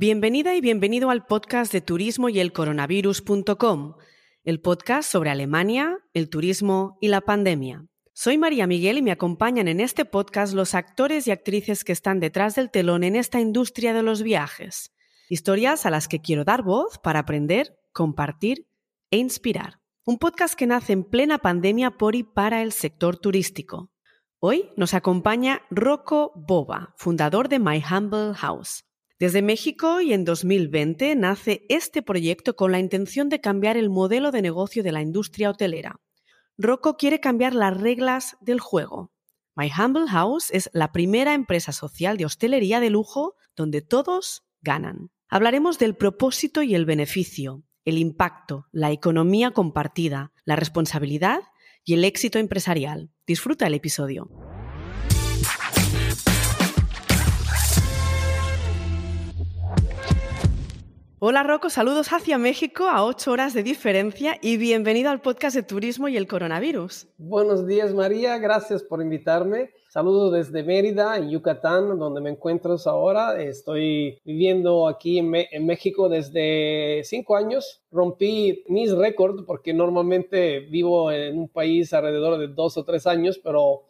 Bienvenida y bienvenido al podcast de turismo y el coronavirus.com, el podcast sobre Alemania, el turismo y la pandemia. Soy María Miguel y me acompañan en este podcast los actores y actrices que están detrás del telón en esta industria de los viajes. Historias a las que quiero dar voz para aprender, compartir e inspirar. Un podcast que nace en plena pandemia por y para el sector turístico. Hoy nos acompaña Rocco Boba, fundador de My Humble House. Desde México y en 2020 nace este proyecto con la intención de cambiar el modelo de negocio de la industria hotelera. Rocco quiere cambiar las reglas del juego. My Humble House es la primera empresa social de hostelería de lujo donde todos ganan. Hablaremos del propósito y el beneficio, el impacto, la economía compartida, la responsabilidad y el éxito empresarial. Disfruta el episodio. Hola Rocco, saludos hacia México a ocho horas de diferencia y bienvenido al podcast de turismo y el coronavirus. Buenos días María, gracias por invitarme. Saludos desde Mérida, en Yucatán, donde me encuentro ahora. Estoy viviendo aquí en, en México desde cinco años. Rompí mis récords porque normalmente vivo en un país alrededor de dos o tres años, pero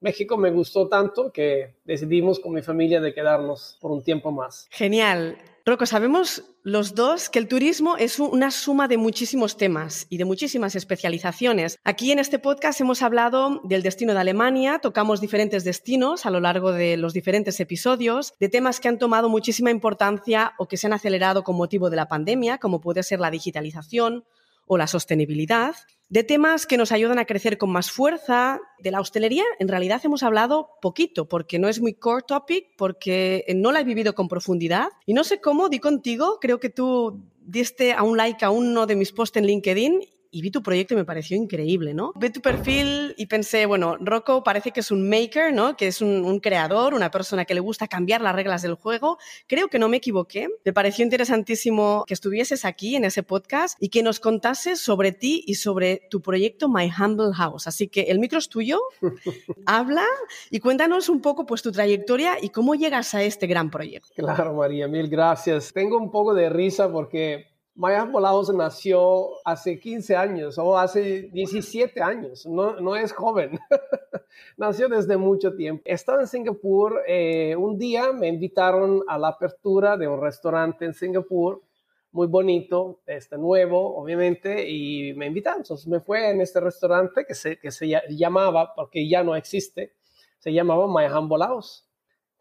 México me gustó tanto que decidimos con mi familia de quedarnos por un tiempo más. Genial. Rocco, sabemos los dos que el turismo es una suma de muchísimos temas y de muchísimas especializaciones. Aquí en este podcast hemos hablado del destino de Alemania, tocamos diferentes destinos a lo largo de los diferentes episodios, de temas que han tomado muchísima importancia o que se han acelerado con motivo de la pandemia, como puede ser la digitalización o la sostenibilidad, de temas que nos ayudan a crecer con más fuerza. De la hostelería, en realidad hemos hablado poquito, porque no es muy core topic, porque no la he vivido con profundidad. Y no sé cómo, di contigo, creo que tú diste a un like a uno de mis posts en LinkedIn y vi tu proyecto y me pareció increíble, ¿no? Vi tu perfil y pensé, bueno, Rocco parece que es un maker, ¿no? Que es un, creador, una persona que le gusta cambiar las reglas del juego. Creo que no me equivoqué. Me pareció interesantísimo que estuvieses aquí en ese podcast y que nos contases sobre ti y sobre tu proyecto My Humble House. Así que el micro es tuyo. Habla y cuéntanos un poco pues tu trayectoria y cómo llegas a este gran proyecto. Claro, María, mil gracias. Tengo un poco de risa porque Maya Volados nació hace 15 años o hace 17 años, no, no es joven, nació desde mucho tiempo. Estaba en Singapur, eh, un día me invitaron a la apertura de un restaurante en Singapur, muy bonito, este nuevo, obviamente, y me invitaron. Entonces me fue en este restaurante que se, que se llamaba, porque ya no existe, se llamaba My Humble House.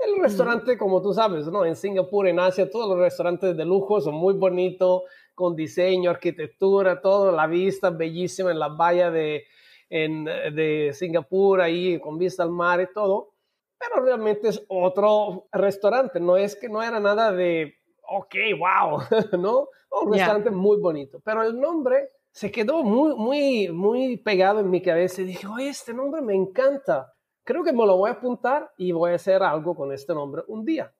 El restaurante, como tú sabes, ¿no? En Singapur, en Asia, todos los restaurantes de lujo son muy bonitos, con diseño, arquitectura, todo, la vista bellísima en la bahía de, de Singapur, ahí con vista al mar y todo. Pero realmente es otro restaurante, no es que no era nada de, ok, wow, ¿no? Un restaurante muy bonito, pero el nombre se quedó muy, muy, muy pegado en mi cabeza y dije, oye, este nombre me encanta. Creo que me lo voy a apuntar y voy a hacer algo con este nombre un día.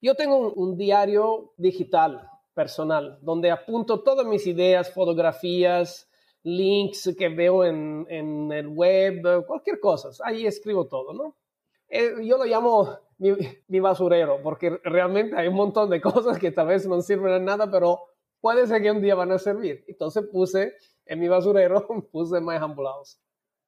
Yo tengo un diario digital personal, donde apunto todas mis ideas, fotografías, links que veo en, en el web, cualquier cosa. Ahí escribo todo, ¿no? Eh, yo lo llamo mi, mi, basurero, porque realmente hay un montón de cosas que tal vez no sirven a nada, pero puede ser que un día van a servir. Entonces puse en mi basurero, puse My Humble House.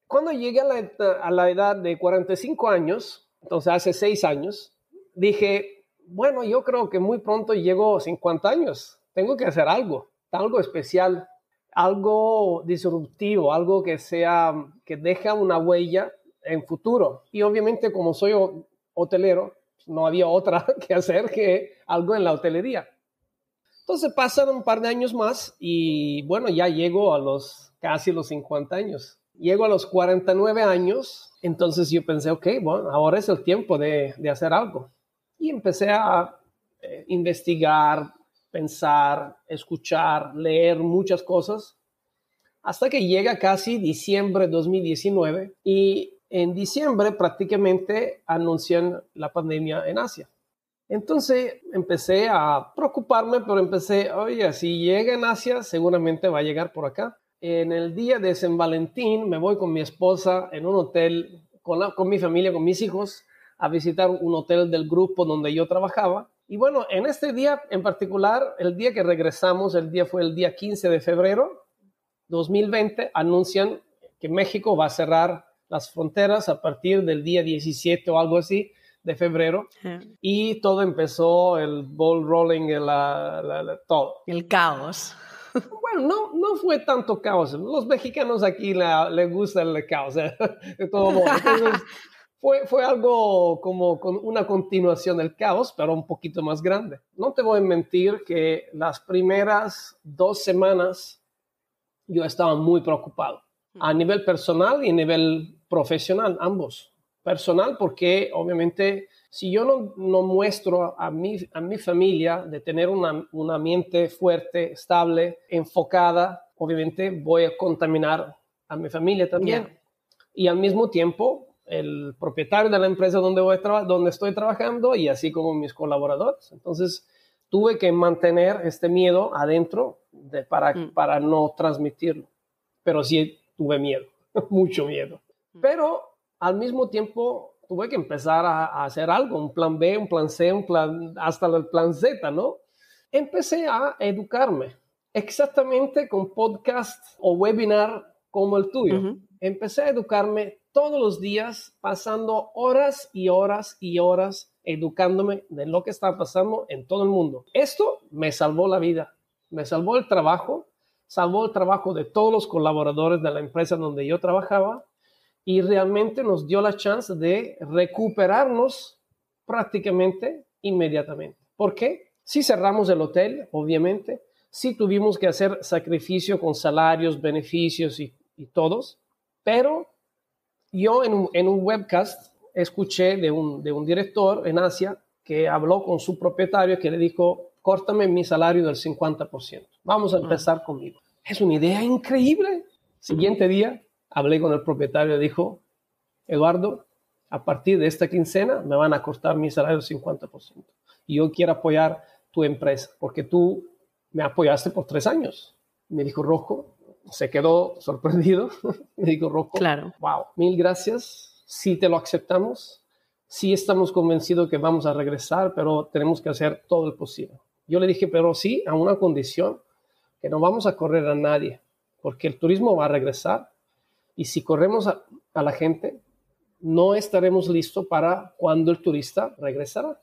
Cuando llegué a la, a la edad de 45 años, entonces hace 6 años, dije, bueno, yo creo que muy pronto llego a 50 años. Tengo que hacer algo, algo especial, algo disruptivo, algo que sea, que deja una huella en futuro. Y obviamente como soy hotelero, no había otra que hacer que algo en la hotelería. Entonces pasan un par de años más y bueno, ya llego a los casi los 50 años. Llego a los 49 años, entonces yo pensé, ok, bueno, ahora es el tiempo de, de hacer algo y empecé a eh, investigar, pensar, escuchar, leer muchas cosas, hasta que llega casi diciembre de 2019 y en diciembre prácticamente anuncian la pandemia en Asia. Entonces empecé a preocuparme, pero empecé, oye, si llega en Asia, seguramente va a llegar por acá. En el día de San Valentín me voy con mi esposa en un hotel, con, con mi familia, con mis hijos, a visitar un hotel del grupo donde yo trabajaba Y bueno, en este día en particular, el día que regresamos, el día fue el día 15 de febrero 2020, anuncian que México va a cerrar las fronteras a partir del día 17 o algo así de febrero y todo empezó el ball rolling, la, todo. El caos. Bueno, no, no fue tanto caos. Los mexicanos aquí les gusta el caos, ¿eh? de todo modo. Entonces, fue, fue algo como con una continuación del caos, pero un poquito más grande. No te voy a mentir que las primeras dos semanas yo estaba muy preocupado a nivel personal y a nivel profesional, ambos. Personal porque obviamente si yo no, no muestro a mi, a mi familia de tener una, una mente fuerte, estable, enfocada, obviamente voy a contaminar a mi familia también. Y al mismo tiempo, el propietario de la empresa donde, voy donde estoy trabajando y así como mis colaboradores. Entonces, tuve que mantener este miedo adentro de, para, mm. para no transmitirlo. Pero sí tuve miedo, mucho miedo. Mm. Pero al mismo tiempo tuve que empezar a, hacer algo, un plan B, un plan C, un plan, hasta el plan Z, ¿no? Empecé a educarme, exactamente con podcast o webinar como el tuyo. Empecé a educarme todos los días, pasando horas y horas y horas educándome de lo que está pasando en todo el mundo. Esto me salvó la vida, me salvó el trabajo, salvó el trabajo de todos los colaboradores de la empresa donde yo trabajaba y realmente nos dio la chance de recuperarnos prácticamente inmediatamente. ¿Por qué? Si cerramos el hotel, obviamente, si tuvimos que hacer sacrificio con salarios, beneficios y, todos, pero yo en un, webcast escuché de un, de un director en Asia que habló con su propietario que le dijo, córtame mi salario del 50%. Vamos a empezar conmigo. Es una idea increíble. Siguiente día, hablé con el propietario, dijo, Eduardo, a partir de esta quincena me van a costar mi salario 50%. Y yo quiero apoyar tu empresa, porque tú me apoyaste por tres años. Me dijo Rojo, se quedó sorprendido. me dijo Rojo, claro. wow, mil gracias. Si te lo aceptamos, sí estamos convencidos que vamos a regresar, pero tenemos que hacer todo lo posible. Yo le dije, pero sí, a una condición, que no vamos a correr a nadie, porque el turismo va a regresar y si corremos a, la gente, no estaremos listos para cuando el turista regresará.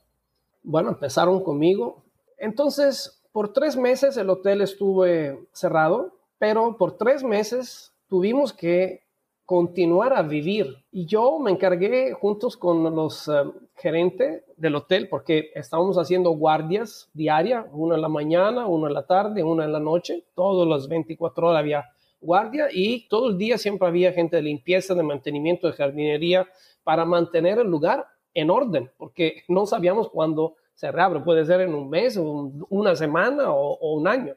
Bueno, empezaron conmigo. Entonces, por tres meses el hotel estuvo cerrado, pero por tres meses tuvimos que continuar a vivir. Y yo me encargué juntos con los eh, gerentes del hotel, porque estábamos haciendo guardias diarias, una en la mañana, una en la tarde, una en la noche, todas las 24 horas había guardia y todo el día siempre había gente de limpieza, de mantenimiento, de jardinería para mantener el lugar en orden, porque no sabíamos cuándo se reabre, puede ser en un mes, una semana o, un año.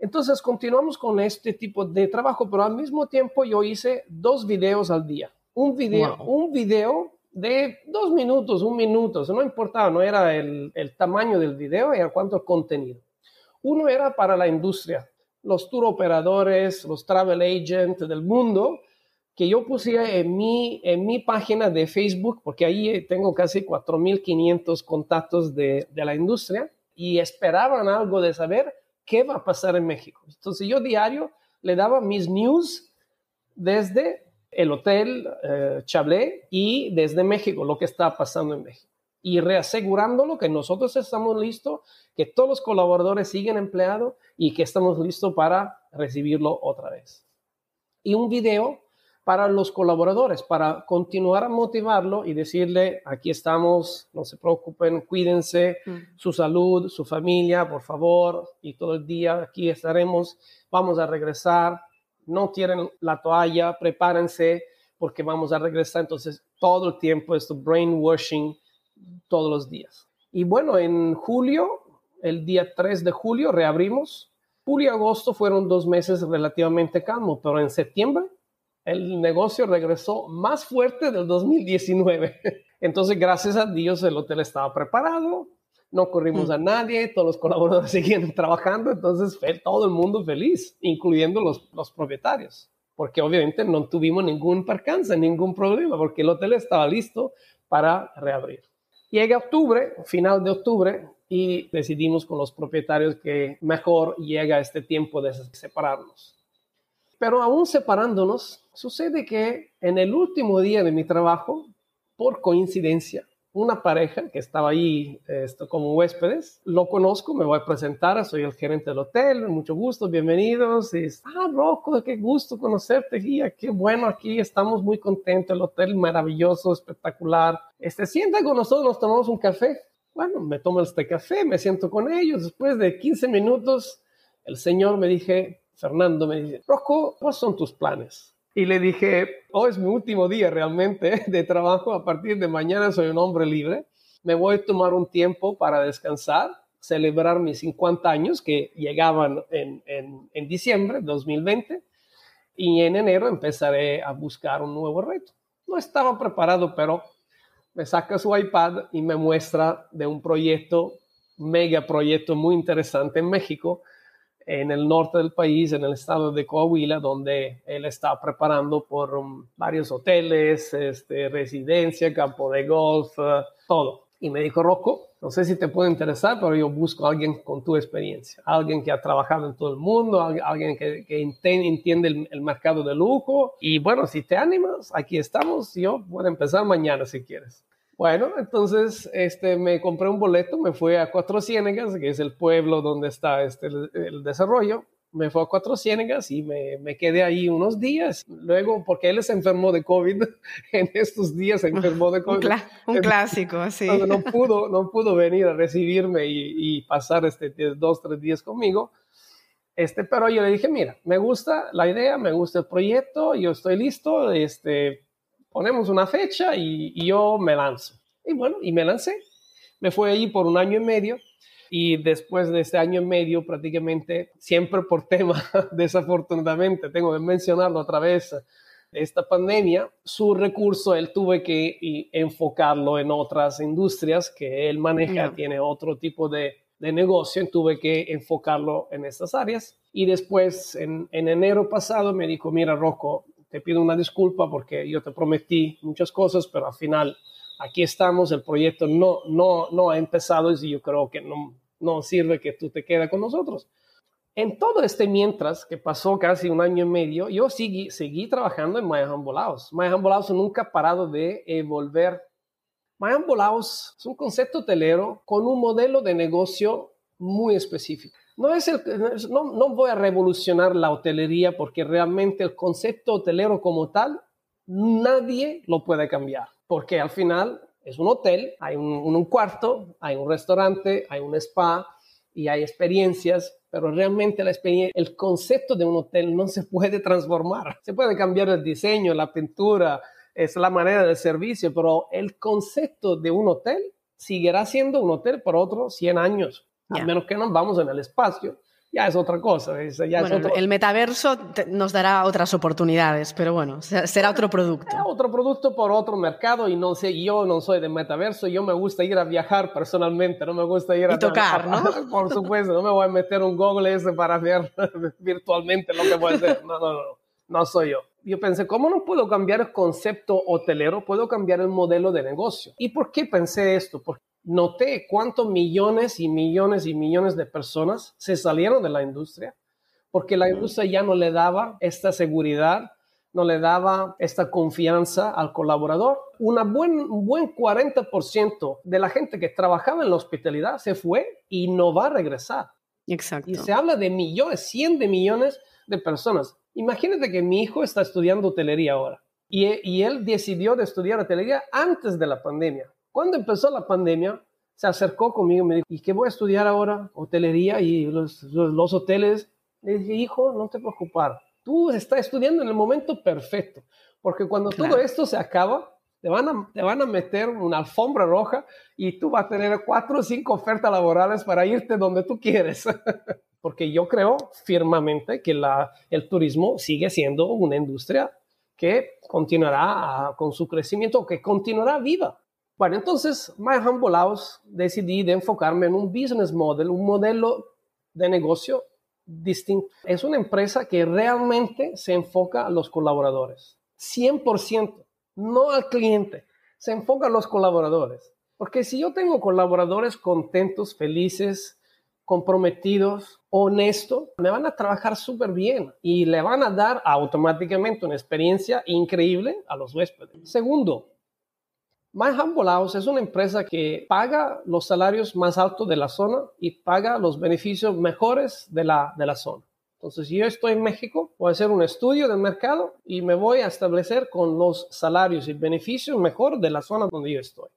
Entonces continuamos con este tipo de trabajo, pero al mismo tiempo yo hice dos videos al día. Un video, un video de dos minutos, un minuto, no importaba, no era el, el tamaño del video, era cuánto contenido. Uno era para la industria, los tour operadores, los travel agents del mundo, que yo puse en mi, en mi página de Facebook, porque ahí tengo casi 4.500 contactos de, de la industria, y esperaban algo de saber qué va a pasar en México. Entonces yo diario le daba mis news desde el hotel eh, Chablé y desde México, lo que está pasando en México. Y reasegurándolo que nosotros estamos listos, que todos los colaboradores siguen empleados y que estamos listos para recibirlo otra vez. Y un video para los colaboradores, para continuar a motivarlo y decirle, aquí estamos, no se preocupen, cuídense, mm. su salud, su familia, por favor, y todo el día aquí estaremos, vamos a regresar, no tienen la toalla, prepárense porque vamos a regresar. Entonces, todo el tiempo esto brainwashing todos los días. Y bueno, en julio, el día 3 de julio, reabrimos. Julio y agosto fueron dos meses relativamente calmos, pero en septiembre el negocio regresó más fuerte del 2019. Entonces, gracias a Dios, el hotel estaba preparado, no corrimos mm. a nadie, todos los colaboradores seguían trabajando, entonces fue todo el mundo feliz, incluyendo los, los propietarios, porque obviamente no tuvimos ningún percance, ningún problema, porque el hotel estaba listo para reabrir. Llega octubre, final de octubre, y decidimos con los propietarios que mejor llega este tiempo de separarnos. Pero aún separándonos, sucede que en el último día de mi trabajo, por coincidencia, una pareja que estaba ahí como huéspedes, lo conozco, me voy a presentar, soy el gerente del hotel, mucho gusto, bienvenidos. Y, ah, Rocco, qué gusto conocerte, guía, qué bueno aquí, estamos muy contentos, el hotel maravilloso, espectacular. Este, sienta con nosotros, nos tomamos un café. Bueno, me tomo este café, me siento con ellos. Después de 15 minutos, el señor me dije, Fernando me dice, Rocco, ¿cuáles son tus planes? Y le dije, hoy oh, es mi último día realmente de trabajo, a partir de mañana soy un hombre libre, me voy a tomar un tiempo para descansar, celebrar mis 50 años que llegaban en, en, en diciembre de 2020 y en enero empezaré a buscar un nuevo reto. No estaba preparado, pero me saca su iPad y me muestra de un proyecto, mega proyecto muy interesante en México, en el norte del país, en el estado de Coahuila, donde él está preparando por um, varios hoteles, este, residencia, campo de golf, uh, todo. Y me dijo, Rocco, no sé si te puede interesar, pero yo busco a alguien con tu experiencia, alguien que ha trabajado en todo el mundo, alguien que, que entiende el, el, mercado de lujo. Y bueno, si te animas, aquí estamos. Yo puedo empezar mañana si quieres. Bueno, entonces este, me compré un boleto, me fui a Cuatro Ciénegas, que es el pueblo donde está este, el, desarrollo. Me fui a Cuatro Ciénegas y me, me, quedé ahí unos días. Luego, porque él se enfermó de COVID, en estos días se enfermó de COVID. Un, clásico, sí. No, pudo, no pudo venir a recibirme y, y pasar este, dos, tres días conmigo. Este, pero yo le dije, mira, me gusta la idea, me gusta el proyecto, yo estoy listo, este, ponemos una fecha y, yo me lanzo. Y bueno, y me lancé. Me fui allí por un año y medio y después de este año y medio prácticamente, siempre por tema, desafortunadamente, tengo que mencionarlo otra vez, esta pandemia, su recurso él tuve que enfocarlo en otras industrias que él maneja, tiene otro tipo de, de negocio, tuve que enfocarlo en estas áreas. Y después, en, en enero pasado, me dijo, mira, Rocco, te pido una disculpa porque yo te prometí muchas cosas, pero al final aquí estamos, el proyecto no, no, no ha empezado y yo creo que no, no sirve que tú te quedes con nosotros. En todo este mientras, que pasó casi un año y medio, yo seguí, seguí trabajando en House. My Humble House nunca ha parado de evolver. My Humble House es un concepto hotelero con un modelo de negocio muy específico no, es el, no, no voy a revolucionar la hotelería porque realmente el concepto hotelero como tal, nadie lo puede cambiar, porque al final es un hotel, hay un, cuarto, hay un restaurante, hay un spa y hay experiencias, pero realmente el concepto de un hotel no se puede transformar. Se puede cambiar el diseño, la pintura, es la manera de servicio, pero el concepto de un hotel seguirá siendo un hotel por otros 100 años a menos que nos vamos en el espacio. Ya es otra cosa. El metaverso nos dará otras oportunidades, pero bueno, será otro producto. otro producto por otro mercado y no sé, yo no soy de metaverso, yo me gusta ir a viajar personalmente, no me gusta ir a... tocar, ¿no? Por supuesto, no me voy a meter un Google ese para ver virtualmente lo que voy a hacer. No, no, no, no soy yo. Yo pensé, ¿cómo no puedo cambiar el concepto hotelero? Puedo cambiar el modelo de negocio. ¿Y por qué pensé esto? Porque noté cuántos millones y millones y millones de personas se salieron de la industria porque la industria ya no le daba esta seguridad, no le daba esta confianza al colaborador. Una buen, un buen 40% de la gente que trabajaba en la hospitalidad se fue y no va a regresar. Exacto. Y se habla de millones, 100 de millones de personas. Imagínate que mi hijo está estudiando hotelería ahora y, y él decidió de estudiar hotelería antes de la pandemia. Cuando empezó la pandemia, se acercó conmigo y me dijo, ¿y qué voy a estudiar ahora? Hotelería y los, los, hoteles. Le dije, hijo, no te preocupes, tú estás estudiando en el momento perfecto, porque cuando todo esto se acaba, te van, a, te van a meter una alfombra roja y tú vas a tener cuatro o cinco ofertas laborales para irte donde tú quieres. porque yo creo firmemente que la, el turismo sigue siendo una industria que continuará con su crecimiento, que continuará viva. Bueno, entonces, Humble House decidí de enfocarme en un business model, un modelo de negocio distinto. Es una empresa que realmente se enfoca a los colaboradores, 100%, no al cliente, se enfoca a los colaboradores. Porque si yo tengo colaboradores contentos, felices, comprometidos, honestos, me van a trabajar súper bien y le van a dar automáticamente una experiencia increíble a los huéspedes. Segundo, My Humble House es una empresa que paga los salarios más altos de la zona y paga los beneficios mejores de la, de la zona. Entonces, si yo estoy en México, voy a hacer un estudio del mercado y me voy a establecer con los salarios y beneficios mejor de la zona donde yo estoy.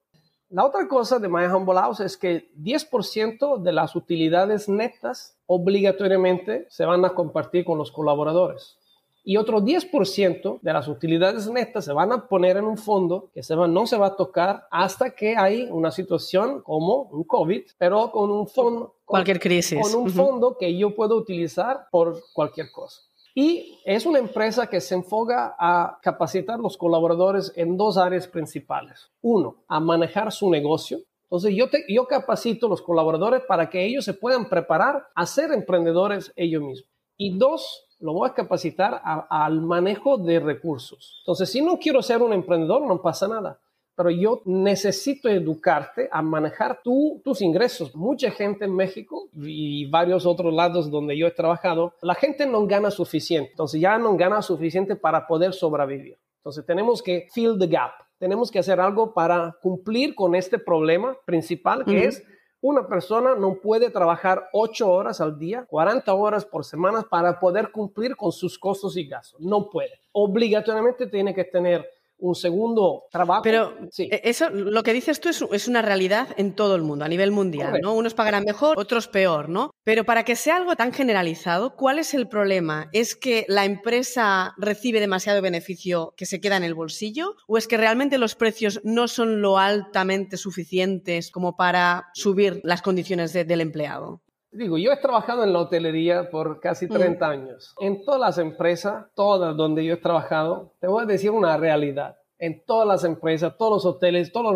La otra cosa de My Humble House es que 10% de las utilidades netas obligatoriamente se van a compartir con los colaboradores. Y otro 10% de las utilidades netas se van a poner en un fondo que se va, no se va a tocar hasta que hay una situación como un COVID, pero con un fondo. Cualquier crisis. Con un fondo que yo puedo utilizar por cualquier cosa. Y es una empresa que se enfoca a capacitar a los colaboradores en dos áreas principales. Uno, a manejar su negocio. Entonces yo, te, yo capacito a los colaboradores para que ellos se puedan preparar a ser emprendedores ellos mismos. Y dos, lo voy a capacitar al manejo de recursos. Entonces, si no quiero ser un emprendedor, no pasa nada pero yo necesito educarte a manejar tus ingresos. Mucha gente en México y varios otros lados donde yo he trabajado, la gente no gana suficiente, entonces ya no gana suficiente para poder sobrevivir. Entonces tenemos que fill the gap, tenemos que hacer algo para cumplir con este problema principal que es una persona no puede trabajar 8 horas al día, 40 horas por semana para poder cumplir con sus costos y gastos. No puede. Obligatoriamente tiene que tener un segundo trabajo. Pero e, eso, lo que dices tú es, una realidad en todo el mundo, a nivel mundial, ¿no? Unos pagarán mejor, otros peor, ¿no? Pero para que sea algo tan generalizado, ¿cuál es el problema? ¿Es que la empresa recibe demasiado beneficio que se queda en el bolsillo? ¿O es que realmente los precios no son lo altamente suficientes como para subir las condiciones del empleado? Digo, yo he trabajado en la hotelería por casi 30 mm. años. En todas las empresas, todas donde yo he trabajado, te voy a decir una realidad. En todas las empresas, todos los hoteles, todos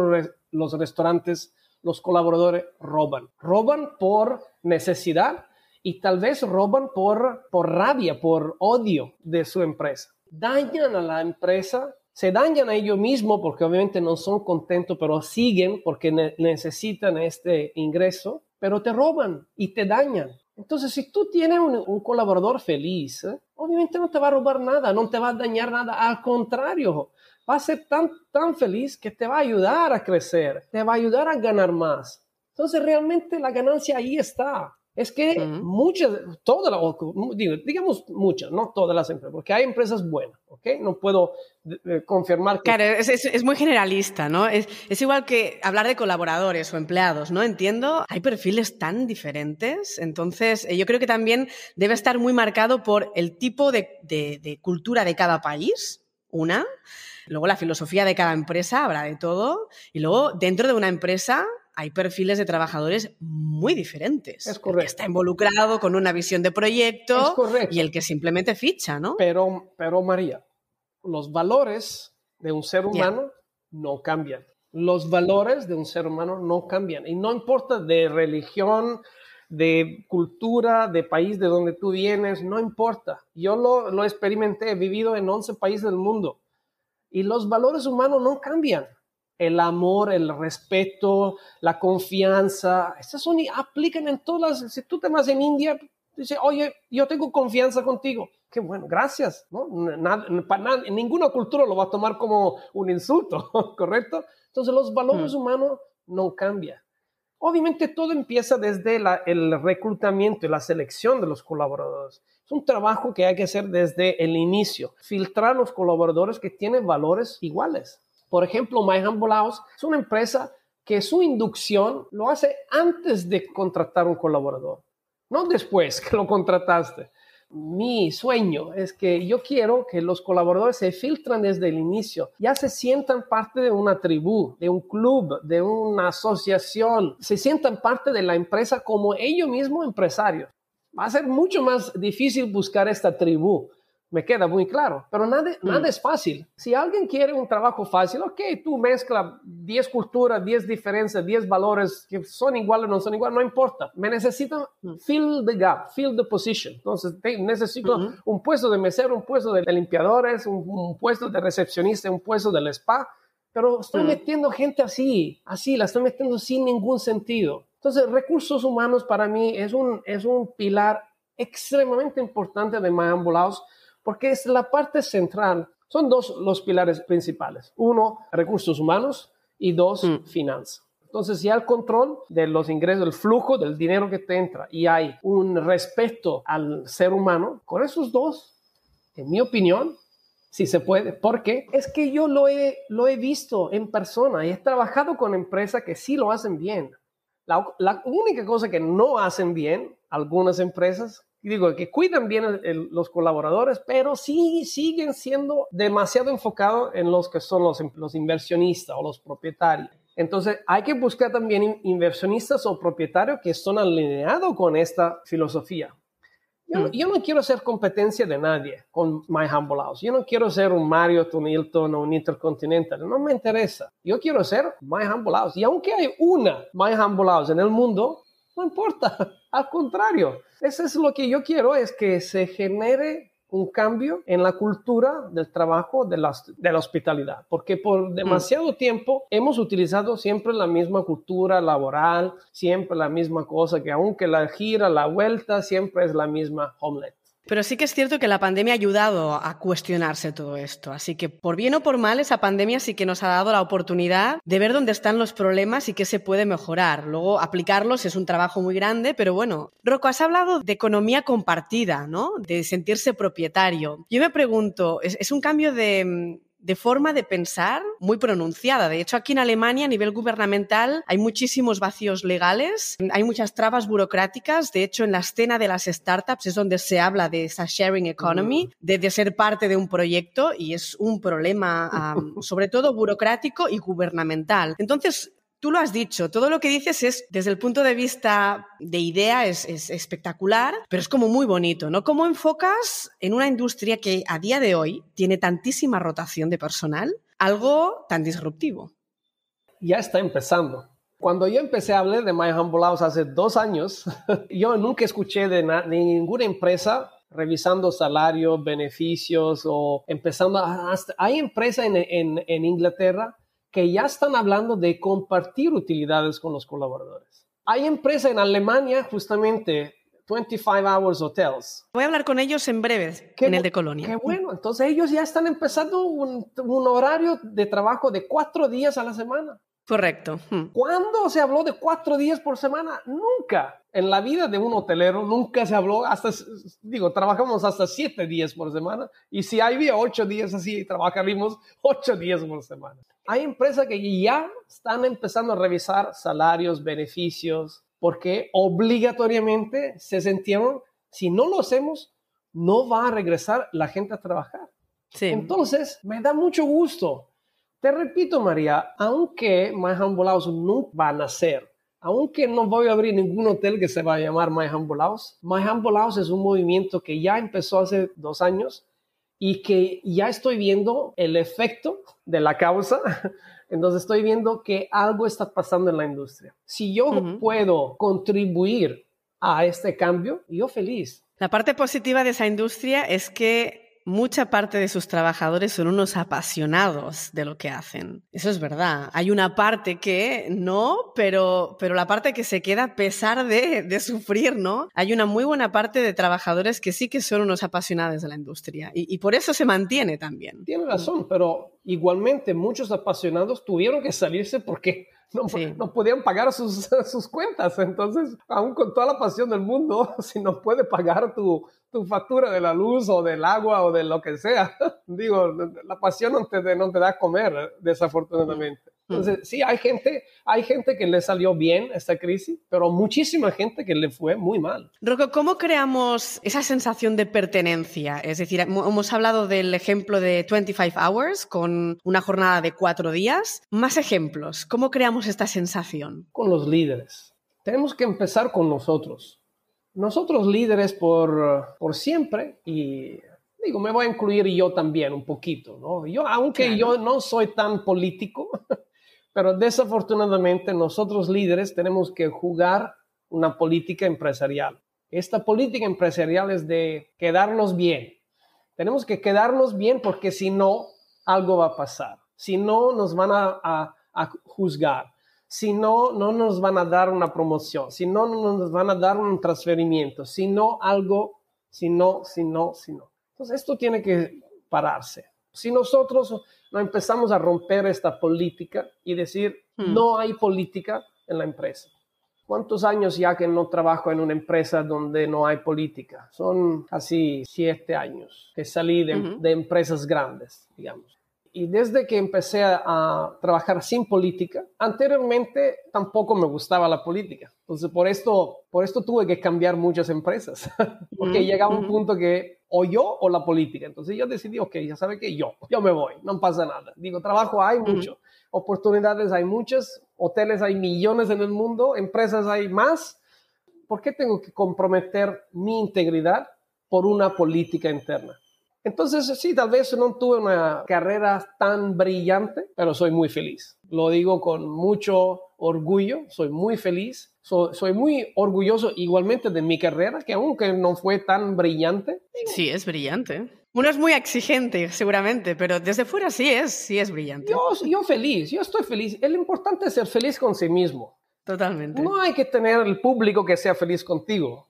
los, restaurantes, los colaboradores roban. Roban por necesidad y tal vez roban por, por rabia, por odio de su empresa. Dañan a la empresa se dañan a ellos mismos porque obviamente no son contentos, pero siguen porque necesitan este ingreso pero te roban y te dañan. Entonces, si tú tienes un, colaborador feliz, ¿eh? obviamente no te va a robar nada, no te va a dañar nada, al contrario, va a ser tan, tan feliz que te va a ayudar a crecer, te va a ayudar a ganar más. Entonces, realmente la ganancia ahí está. Es que muchas, todas digamos muchas, no todas las empresas, porque hay empresas buenas, ¿ok? No puedo confirmar que... Claro, es, muy generalista, ¿no? Es, igual que hablar de colaboradores o empleados, ¿no? Entiendo, hay perfiles tan diferentes, entonces eh, yo creo que también debe estar muy marcado por el tipo de, de cultura de cada país, una, luego la filosofía de cada empresa, habrá de todo, y luego dentro de una empresa hay perfiles de trabajadores muy diferentes. Es correcto. El que está involucrado con una visión de proyecto y el que simplemente ficha, ¿no? Pero, pero María, los valores de un ser humano no cambian. Los valores de un ser humano no cambian. Y no importa de religión, de cultura, de país de donde tú vienes, no importa. Yo lo, lo experimenté, he vivido en 11 países del mundo. Y los valores humanos no cambian el amor, el respeto, la confianza. Estas son aplican en todas las. Si tú te vas en India, dice, oye, yo tengo confianza contigo. Qué bueno, gracias. ¿no? Nada, nada, ninguna cultura lo va a tomar como un insulto, ¿correcto? Entonces los valores mm. humanos no cambian. Obviamente todo empieza desde el reclutamiento y la selección de los colaboradores. Es un trabajo que hay que hacer desde el inicio, filtrar los colaboradores que tienen valores iguales. Por ejemplo, My Humble House es una empresa que su inducción lo hace antes de contratar un colaborador, no después que lo contrataste. Mi sueño es que yo quiero que los colaboradores se filtran desde el inicio, ya se sientan parte de una tribu, de un club, de una asociación, se sientan parte de la empresa como ellos mismos empresarios. Va a ser mucho más difícil buscar esta tribu me queda muy claro, pero nada, mm. nada es fácil. Si alguien quiere un trabajo fácil, ok, tú mezcla 10 culturas, 10 diferencias, 10 valores que son iguales o no son iguales, no importa. Me necesito mm. fill the gap, fill the position. Entonces, necesito un puesto de mesero, un puesto de limpiadores, un, puesto de recepcionista, un puesto del spa, pero estoy mm. metiendo gente así, así, la estoy metiendo sin ningún sentido. Entonces, recursos humanos para mí es un, es un pilar extremadamente importante de Mayambulaos porque es la parte central. Son dos los pilares principales. Uno, recursos humanos y dos, mm. finanzas. Entonces, si hay el control de los ingresos, del flujo del dinero que te entra y hay un respeto al ser humano, con esos dos, en mi opinión, si se puede, porque es que yo lo he, lo he visto en persona y he trabajado con empresas que sí lo hacen bien. La, la única cosa que no hacen bien algunas empresas digo, que cuidan bien los colaboradores, pero sí siguen siendo demasiado enfocados en los que son los, los inversionistas o los propietarios. Entonces, hay que buscar también inversionistas o propietarios que son alineados con esta filosofía. Mm. Yo, no quiero ser competencia de nadie con My Humble House. Yo no quiero ser un Marriott, un Hilton o un Intercontinental. No me interesa. Yo quiero ser My Humble House. Y aunque hay una My Humble House en el mundo, no importa. Al contrario, eso es lo que yo quiero, es que se genere un cambio en la cultura del trabajo de la, de la hospitalidad, porque por mm. demasiado tiempo hemos utilizado siempre la misma cultura laboral, siempre la misma cosa, que aunque la gira, la vuelta, siempre es la misma omelette. Pero sí que es cierto que la pandemia ha ayudado a cuestionarse todo esto. Así que, por bien o por mal, esa pandemia sí que nos ha dado la oportunidad de ver dónde están los problemas y qué se puede mejorar. Luego, aplicarlos es un trabajo muy grande, pero bueno. Rocco, has hablado de economía compartida, ¿no? De sentirse propietario. Yo me pregunto, es un cambio de, de forma de pensar muy pronunciada. De hecho, aquí en Alemania, a nivel gubernamental, hay muchísimos vacíos legales, hay muchas trabas burocráticas. De hecho, en la escena de las startups es donde se habla de esa sharing economy, de, ser parte de un proyecto y es un problema, sobre todo burocrático y gubernamental. Entonces, Tú lo has dicho, todo lo que dices es, desde el punto de vista de idea, es, espectacular, pero es como muy bonito, ¿no? ¿Cómo enfocas en una industria que a día de hoy tiene tantísima rotación de personal algo tan disruptivo? Ya está empezando. Cuando yo empecé a hablar de My Humble House hace dos años, yo nunca escuché de, ninguna empresa revisando salarios, beneficios o empezando. hay empresas en Inglaterra que ya están hablando de compartir utilidades con los colaboradores. Hay empresas en Alemania, justamente 25 Hours Hotels. Voy a hablar con ellos en breve, en el de Colonia. Qué bueno, entonces ellos ya están empezando un, un horario de trabajo de cuatro días a la semana. Correcto. Hmm. ¿Cuándo se habló de cuatro días por semana? Nunca. En la vida de un hotelero nunca se habló hasta, digo, trabajamos hasta siete días por semana y si había ocho días así, trabajaríamos ocho días por semana. Hay empresas que ya están empezando a revisar salarios, beneficios, porque obligatoriamente se sintieron, si no lo hacemos, no va a regresar la gente a trabajar. Sí. Entonces, me da mucho gusto te repito, María, aunque My Humble House no va a nacer, aunque no voy a abrir ningún hotel que se va a llamar My Humble House, My Humble House es un movimiento que ya empezó hace dos años y que ya estoy viendo el efecto de la causa. Entonces estoy viendo que algo está pasando en la industria. Si yo puedo contribuir a este cambio, yo feliz. La parte positiva de esa industria es que mucha parte de sus trabajadores son unos apasionados de lo que hacen. Eso es verdad. Hay una parte que no, pero, pero la parte que se queda a pesar de, sufrir, ¿no? Hay una muy buena parte de trabajadores que sí que son unos apasionados de la industria y, y por eso se mantiene también. Tiene razón, pero igualmente muchos apasionados tuvieron que salirse porque no, no, podían pagar sus, sus, cuentas. Entonces, aún con toda la pasión del mundo, si no puede pagar tu, tu, factura de la luz o del agua o de lo que sea, digo, la pasión no te, no te da a comer, desafortunadamente. Entonces, sí, hay gente, hay gente que le salió bien esta crisis, pero muchísima gente que le fue muy mal. Rocco, ¿cómo creamos esa sensación de pertenencia? Es decir, hemos hablado del ejemplo de 25 Hours con una jornada de cuatro días. Más ejemplos. ¿Cómo creamos esta sensación? Con los líderes. Tenemos que empezar con nosotros. Nosotros líderes por, por siempre y digo, me voy a incluir yo también un poquito, ¿no? Yo, aunque yo no soy tan político, Pero desafortunadamente nosotros líderes tenemos que jugar una política empresarial. Esta política empresarial es de quedarnos bien. Tenemos que quedarnos bien porque si no, algo va a pasar. Si no, nos van a, juzgar. Si no, no nos van a dar una promoción. Si no, no nos van a dar un transferimiento. Si no, algo, si no, si no, si no. Entonces, esto tiene que pararse. Si nosotros no empezamos a romper esta política y decir, hmm. no hay política en la empresa. ¿Cuántos años ya que no trabajo en una empresa donde no hay política? Son casi siete años que salí de, empresas grandes, digamos. Y desde que empecé a, trabajar sin política, anteriormente tampoco me gustaba la política. Entonces, por esto, por esto tuve que cambiar muchas empresas, porque llegaba un punto que o yo o la política. Entonces yo decidí, ok, ya sabe que yo, yo me voy, no pasa nada. Digo, trabajo hay mucho, oportunidades hay muchas, hoteles hay millones en el mundo, empresas hay más. ¿Por qué tengo que comprometer mi integridad por una política interna? Entonces, sí, tal vez no tuve una carrera tan brillante, pero soy muy feliz. Lo digo con mucho orgullo, soy muy feliz. Soy muy orgulloso igualmente de mi carrera, que aunque no fue tan brillante. Sí, es brillante. Uno es muy exigente, seguramente, pero desde fuera sí es, sí es brillante. Yo, yo feliz, yo estoy feliz. Lo importante es ser feliz con sí mismo. Totalmente. No hay que tener el público que sea feliz contigo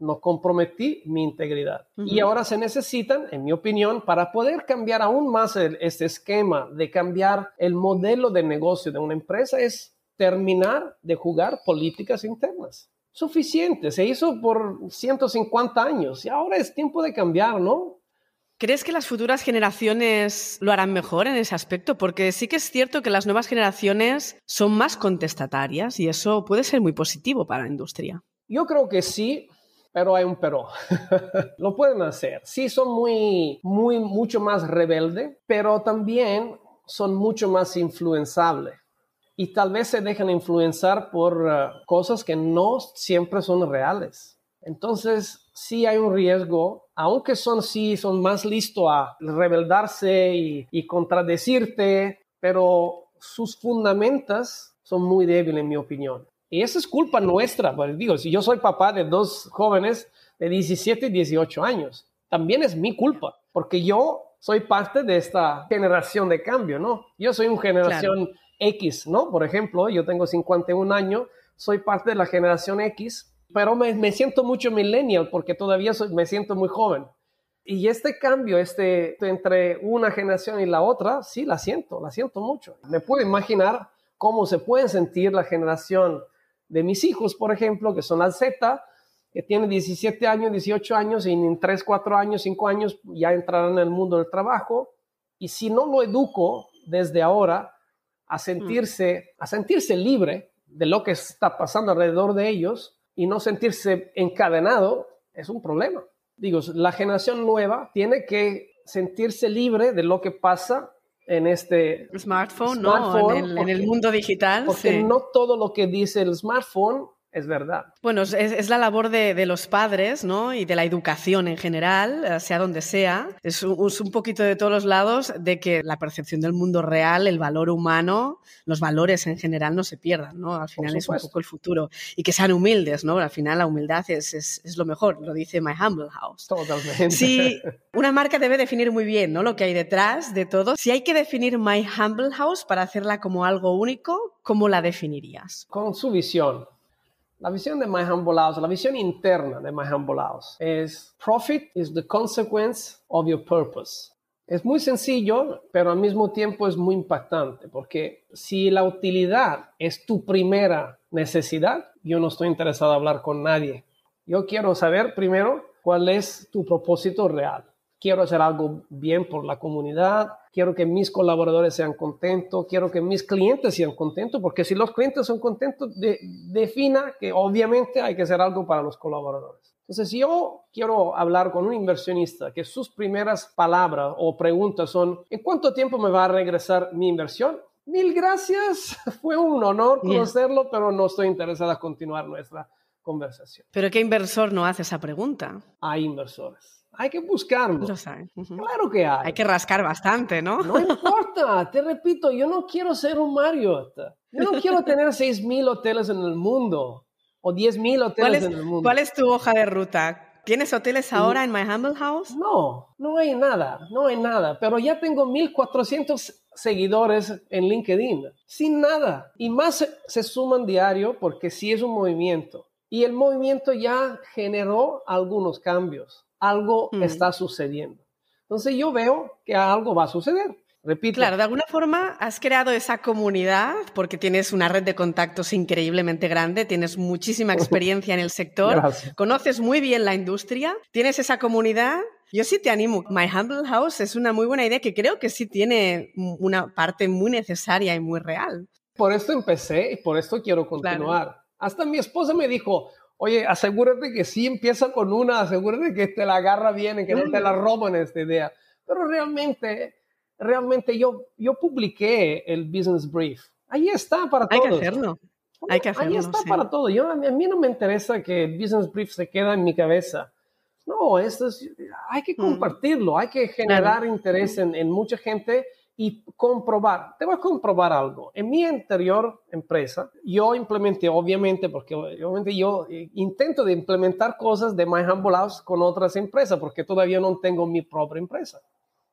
no comprometí mi integridad. Y ahora se necesitan, en mi opinión, para poder cambiar aún más este esquema de cambiar el modelo de negocio de una empresa, es terminar de jugar políticas internas. Suficiente, se hizo por 150 años y ahora es tiempo de cambiar, ¿no? ¿Crees que las futuras generaciones lo harán mejor en ese aspecto? Porque sí que es cierto que las nuevas generaciones son más contestatarias y eso puede ser muy positivo para la industria. Yo creo que sí, pero hay un pero. Lo pueden hacer. Sí, son muy, muy, mucho más rebelde, pero también son mucho más influenzables. Y tal vez se dejan influenciar por uh, cosas que no siempre son reales. Entonces, sí hay un riesgo, aunque son sí, son más listos a rebeldarse y, y contradecirte, pero sus fundamentos son muy débiles en mi opinión. Y eso es culpa nuestra, pues digo, si yo soy papá de dos jóvenes de 17 y 18 años, también es mi culpa, porque yo soy parte de esta generación de cambio, ¿no? Yo soy una generación X, ¿no? Por ejemplo, yo tengo 51 años, soy parte de la generación X, pero me, siento mucho millennial porque todavía me siento muy joven. Y este cambio este, entre una generación y la otra, sí, la siento, la siento mucho. Me puedo imaginar cómo se puede sentir la generación de mis hijos, por ejemplo, que son la Z, que tiene 17 años, 18 años y en 3, 4 años, 5 años ya entrarán en el mundo del trabajo. Y si no lo educo desde ahora a sentirse, a sentirse libre de lo que está pasando alrededor de ellos y no sentirse encadenado, es un problema. Digo, la generación nueva tiene que sentirse libre de lo que pasa en este smartphone, ¿no? En el, mundo digital. Porque no todo lo que dice el smartphone es verdad. Bueno, es, la labor de, los padres, ¿no? Y de la educación en general, eh, sea donde sea. Es un, poquito de todos los lados de que la percepción del mundo real, el valor humano, los valores en general no se pierdan, ¿no? Al final es un poco el futuro. Y que sean humildes, ¿no? Al final la humildad es, es, lo mejor, lo dice My Humble House. Totalmente. Sí, una marca debe definir muy bien, ¿no? Lo que hay detrás de todo. Si hay que definir My Humble House para hacerla como algo único, ¿cómo la definirías? Con su visión la visión de My Humble House, la visión interna de My Humble House es profit is the consequence of your purpose. Es muy sencillo, pero al mismo tiempo es muy impactante, porque si la utilidad es tu primera necesidad, yo no estoy interesado en hablar con nadie. Yo quiero saber primero cuál es tu propósito real quiero hacer algo bien por la comunidad, quiero que mis colaboradores sean contentos, quiero que mis clientes sean contentos, porque si los clientes son contentos, defina que obviamente hay que hacer algo para los colaboradores. Entonces, si yo quiero hablar con un inversionista que sus primeras palabras o preguntas son, ¿en cuánto tiempo me va a regresar mi inversión? Mil gracias, fue un honor conocerlo, pero no estoy interesado en continuar nuestra conversación. ¿Pero qué inversor no hace esa pregunta? Hay inversores hay que buscarlo. Lo saben. Claro que hay. Hay que rascar bastante, ¿no? No importa, te repito, yo no quiero ser un Marriott. Yo no quiero tener 6.000 hoteles en el mundo o 10.000 hoteles en el mundo. ¿Cuál es tu hoja de ruta? ¿Tienes hoteles ahora en My Humble House? No, no hay nada, no hay nada, pero ya tengo 1.400 seguidores en LinkedIn, sin nada. Y más se, suman diario porque sí es un movimiento. Y el movimiento ya generó algunos cambios. Algo mm. está sucediendo. Entonces yo veo que algo va a suceder. Repito. Claro, de alguna forma has creado esa comunidad porque tienes una red de contactos increíblemente grande, tienes muchísima experiencia en el sector, conoces muy bien la industria, tienes esa comunidad. Yo sí te animo. My Humble House es una muy buena idea que creo que sí tiene una parte muy necesaria y muy real. Por esto empecé y por esto quiero continuar. Hasta mi esposa me dijo, oye, asegúrate que sí empieza con una, asegúrate que te la agarra bien que no te la roban esta idea. Pero realmente realmente yo, yo publiqué el Business Brief. Ahí está para todos. Hay que hacerlo. Hay que hacerlo. Ahí está para todo. Yo, a mí no me interesa que el Business Brief se quede en mi cabeza. No, esto es, hay que mm. compartirlo, hay que generar interés en, en, mucha gente y comprobar. Te voy a comprobar algo. En mi anterior empresa, yo implementé, obviamente, porque obviamente yo eh, intento de implementar cosas de My Humble House con otras empresas, porque todavía no tengo mi propia empresa.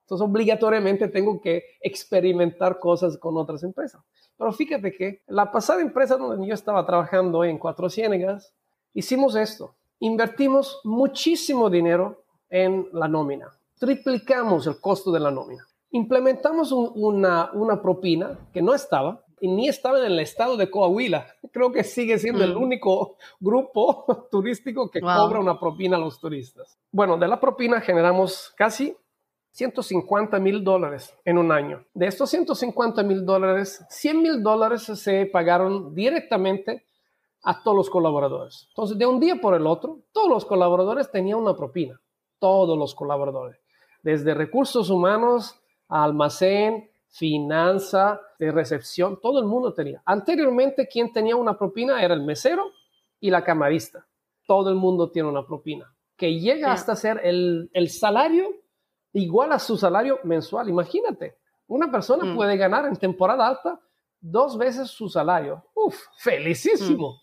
Entonces, obligatoriamente tengo que experimentar cosas con otras empresas. Pero fíjate que la pasada empresa donde yo estaba trabajando en Cuatro Ciénegas, hicimos esto. Invertimos muchísimo dinero en la nómina. Triplicamos el costo de la nómina. Implementamos una, una propina que no estaba, y ni estaba en el estado de Coahuila. Creo que sigue siendo el mm. único grupo turístico que cobra una propina a los turistas. Bueno, de la propina generamos casi 150 mil dólares en un año. De estos 150 mil dólares, 100 mil dólares se pagaron directamente a todos los colaboradores. Entonces, de un día por el otro, todos los colaboradores tenían una propina. Todos los colaboradores. Desde recursos humanos, almacén, finanza, de recepción, todo el mundo tenía. Anteriormente, quien tenía una propina era el mesero y la camarista. Todo el mundo tiene una propina, que llega hasta ser el, el salario igual a su salario mensual. Imagínate, una persona mm. puede ganar en temporada alta dos veces su salario. Uf, felicísimo.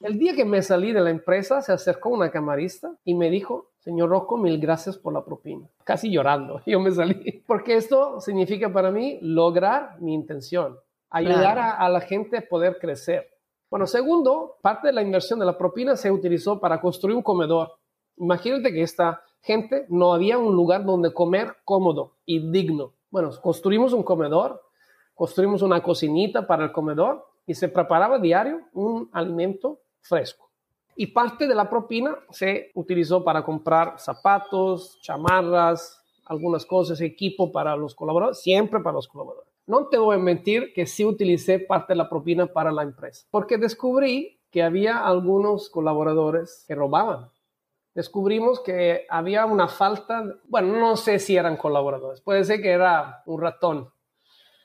Mm. El día que me salí de la empresa, se acercó una camarista y me dijo, señor Rocco, mil gracias por la propina. Casi llorando, yo me salí. Porque esto significa para mí lograr mi intención, ayudar a, a la gente a poder crecer. Bueno, segundo, parte de la inversión de la propina se utilizó para construir un comedor. Imagínate que esta gente, no había un lugar donde comer cómodo y digno. Bueno, construimos un comedor, construimos una cocinita para el comedor y se preparaba diario un alimento fresco. Y parte de la propina se utilizó para comprar zapatos, chamarras, algunas cosas, equipo para los colaboradores, siempre para los colaboradores. No te voy a mentir que sí utilicé parte de la propina para la empresa, porque descubrí que había algunos colaboradores que robaban descubrimos que había una falta, bueno, no sé si eran colaboradores, puede ser que era un ratón.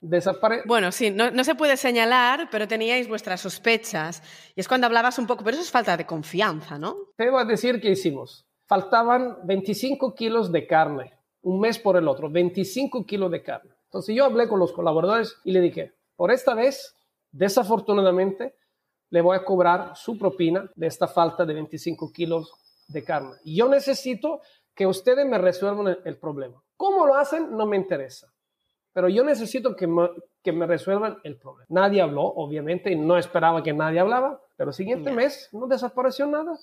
Desapare bueno, sí, no, se puede señalar, pero teníais vuestras sospechas. Y es cuando hablabas un poco, pero eso es falta de confianza, ¿no? Te voy a decir qué hicimos. Faltaban 25 kilos de carne, un mes por el otro, 25 kilos de carne. Entonces yo hablé con los colaboradores y le dije, por esta vez, desafortunadamente, le voy a cobrar su propina de esta falta de 25 kilos de carne. Yo necesito que ustedes me resuelvan el, problema. ¿Cómo lo hacen? No me interesa. Pero yo necesito que me, que me resuelvan el problema. Nadie habló, obviamente, y no esperaba que nadie hablaba, pero el siguiente mes no desapareció nada.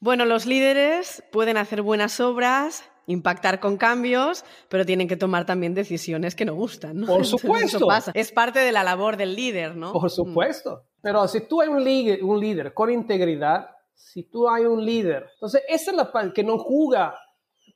Bueno, los líderes pueden hacer buenas obras, impactar con cambios, pero tienen que tomar también decisiones que no gustan. ¿no? Por supuesto. Es parte de la labor del líder, ¿no? Por supuesto. Pero si tú eres un líder, un líder con integridad, si tú hay un líder. Entonces, esa es la parte que no juega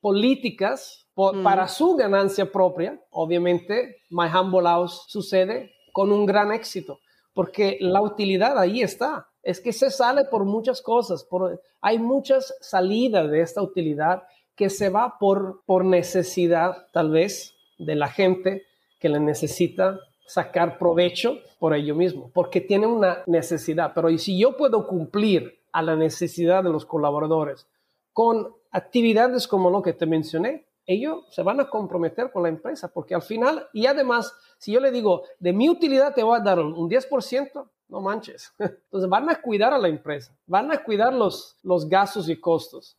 políticas mm. para su ganancia propia. Obviamente, My Humble House sucede con un gran éxito, porque la utilidad ahí está. Es que se sale por muchas cosas, por, hay muchas salidas de esta utilidad que se va por, por necesidad, tal vez, de la gente que le necesita sacar provecho por ello mismo, porque tiene una necesidad. Pero ¿y si yo puedo cumplir a la necesidad de los colaboradores. Con actividades como lo que te mencioné, ellos se van a comprometer con la empresa, porque al final, y además, si yo le digo, de mi utilidad te voy a dar un 10%, no manches. Entonces van a cuidar a la empresa, van a cuidar los, los gastos y costos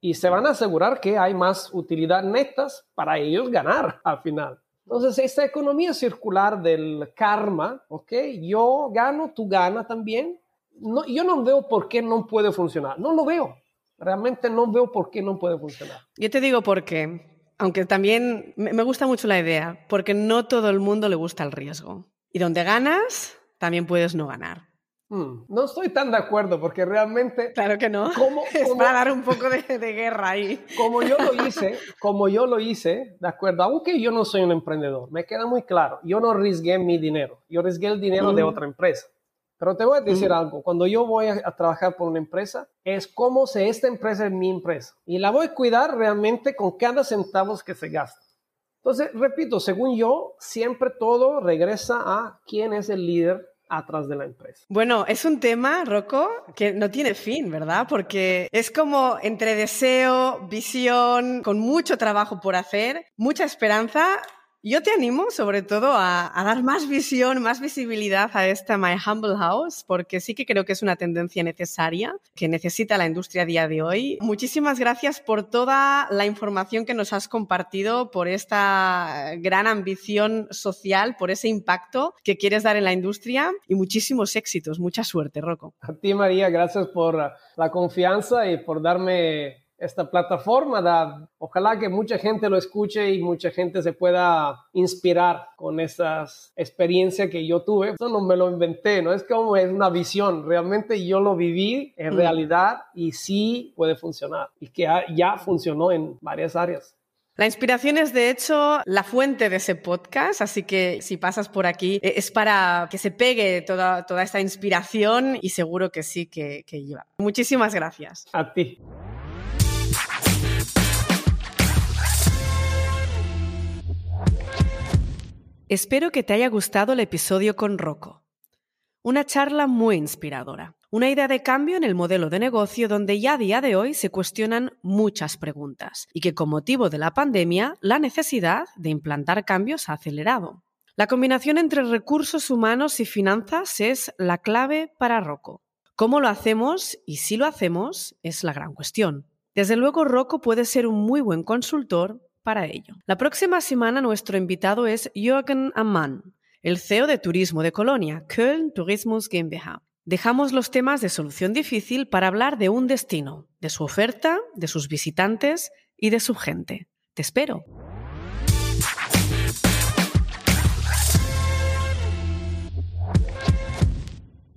y se van a asegurar que hay más utilidad netas para ellos ganar al final. Entonces, esta economía circular del karma, ¿ok? Yo gano, tú ganas también. No, yo no veo por qué no puede funcionar. No lo veo. Realmente no veo por qué no puede funcionar. Yo te digo por qué. Aunque también me gusta mucho la idea, porque no todo el mundo le gusta el riesgo. Y donde ganas, también puedes no ganar. Hmm, no estoy tan de acuerdo porque realmente... Claro que no. es para dar un poco de, guerra ahí. Como yo lo hice, como yo lo hice, de acuerdo, aunque yo no soy un emprendedor, me queda muy claro, yo no arriesgué mi dinero, yo arriesgué el dinero de mm. otra empresa. Pero te voy a decir algo, cuando yo voy a, a, trabajar por una empresa, es como si esta empresa es mi empresa y la voy a cuidar realmente con cada centavo que se gasta. Entonces, repito, según yo, siempre todo regresa a quién es el líder atrás de la empresa. Bueno, es un tema, Rocco, que no tiene fin, ¿verdad? Porque es como entre deseo, visión, con mucho trabajo por hacer, mucha esperanza yo te animo sobre todo a, dar más visión, más visibilidad a esta My Humble House, porque sí que creo que es una tendencia necesaria que necesita la industria a día de hoy. Muchísimas gracias por toda la información que nos has compartido, por esta gran ambición social, por ese impacto que quieres dar en la industria y muchísimos éxitos. Mucha suerte, Rocco. A ti, María, gracias por la confianza y por darme esta plataforma. Da, ojalá que mucha gente lo escuche y mucha gente se pueda inspirar con esas experiencias que yo tuve. Eso no me lo inventé, no es como es una visión. Realmente yo lo viví en mm. realidad y sí puede funcionar y que ya funcionó en varias áreas. La inspiración es, de hecho, la fuente de ese podcast, así que si pasas por aquí eh, es para que se pegue toda, toda esta inspiración y seguro que sí que, que lleva. Muchísimas gracias. A ti. Espero que te haya gustado el episodio con Rocco. Una charla muy inspiradora. Una idea de cambio en el modelo de negocio donde ya a día de hoy se cuestionan muchas preguntas y que con motivo de la pandemia la necesidad de implantar cambios ha acelerado. La combinación entre recursos humanos y finanzas es la clave para Rocco. ¿Cómo lo hacemos y si lo hacemos es la gran cuestión? Desde luego Rocco puede ser un muy buen consultor para ello. La próxima semana nuestro invitado es Jürgen Ammann, el CEO de Turismo de Colonia, Köln Tourismus GmbH. Dejamos los temas de solución difícil para hablar de un destino, de su oferta, de sus visitantes y de su gente. Te espero.